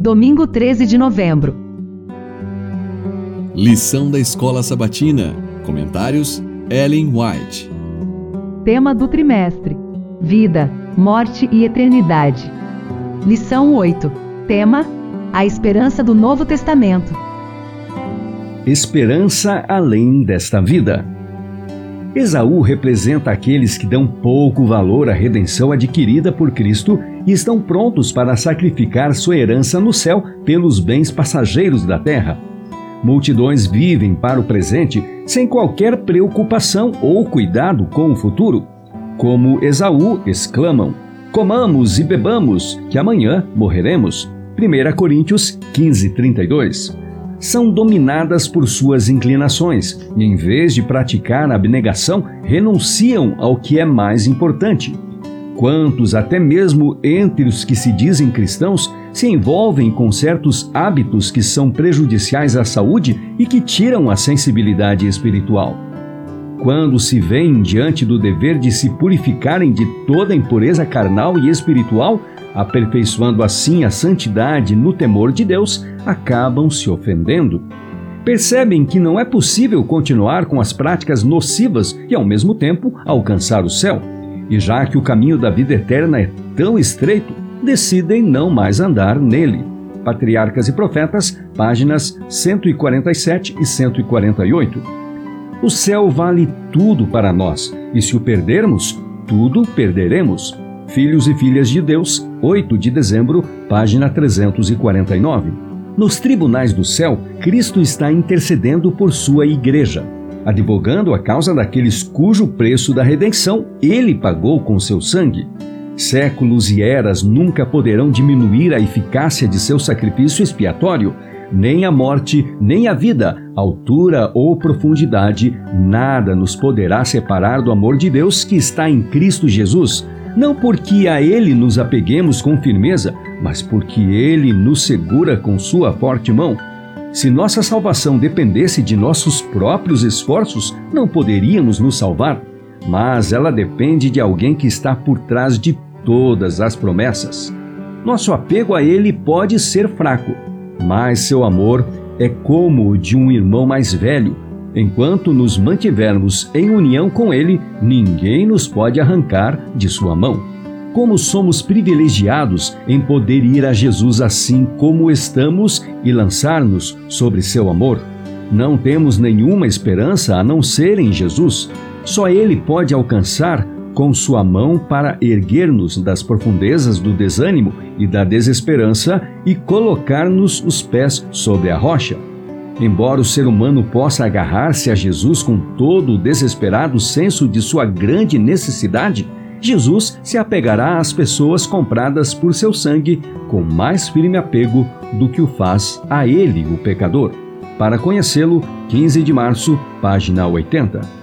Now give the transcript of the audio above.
domingo 13 de novembro. Lição da Escola Sabatina. Comentários: Ellen White. Tema do trimestre: Vida, Morte e Eternidade. Lição 8. Tema: A esperança do Novo Testamento. Esperança além desta vida. Esaú representa aqueles que dão pouco valor à redenção adquirida por Cristo e estão prontos para sacrificar sua herança no céu pelos bens passageiros da terra. Multidões vivem para o presente sem qualquer preocupação ou cuidado com o futuro. Como Esaú exclamam: Comamos e bebamos, que amanhã morreremos. 1 Coríntios 15, 32 são dominadas por suas inclinações e, em vez de praticar a abnegação, renunciam ao que é mais importante. Quantos, até mesmo entre os que se dizem cristãos, se envolvem com certos hábitos que são prejudiciais à saúde e que tiram a sensibilidade espiritual? Quando se veem diante do dever de se purificarem de toda impureza carnal e espiritual, aperfeiçoando assim a santidade no temor de Deus, acabam se ofendendo. Percebem que não é possível continuar com as práticas nocivas e, ao mesmo tempo, alcançar o céu. E já que o caminho da vida eterna é tão estreito, decidem não mais andar nele. Patriarcas e Profetas, páginas 147 e 148. O céu vale tudo para nós, e se o perdermos, tudo perderemos. Filhos e Filhas de Deus, 8 de dezembro, página 349. Nos tribunais do céu, Cristo está intercedendo por sua igreja, advogando a causa daqueles cujo preço da redenção ele pagou com seu sangue. Séculos e eras nunca poderão diminuir a eficácia de seu sacrifício expiatório, nem a morte, nem a vida, altura ou profundidade, nada nos poderá separar do amor de Deus que está em Cristo Jesus não porque a Ele nos apeguemos com firmeza, mas porque Ele nos segura com Sua forte mão. Se nossa salvação dependesse de nossos próprios esforços, não poderíamos nos salvar, mas ela depende de alguém que está por trás de todas as promessas. Nosso apego a Ele pode ser fraco, mas seu amor é como o de um irmão mais velho Enquanto nos mantivermos em união com Ele, ninguém nos pode arrancar de Sua mão. Como somos privilegiados em poder ir a Jesus assim como estamos e lançar-nos sobre seu amor. Não temos nenhuma esperança a não ser em Jesus. Só Ele pode alcançar com Sua mão para erguer-nos das profundezas do desânimo e da desesperança e colocar-nos os pés sobre a rocha. Embora o ser humano possa agarrar-se a Jesus com todo o desesperado senso de sua grande necessidade, Jesus se apegará às pessoas compradas por seu sangue com mais firme apego do que o faz a ele, o pecador. Para conhecê-lo, 15 de março, página 80.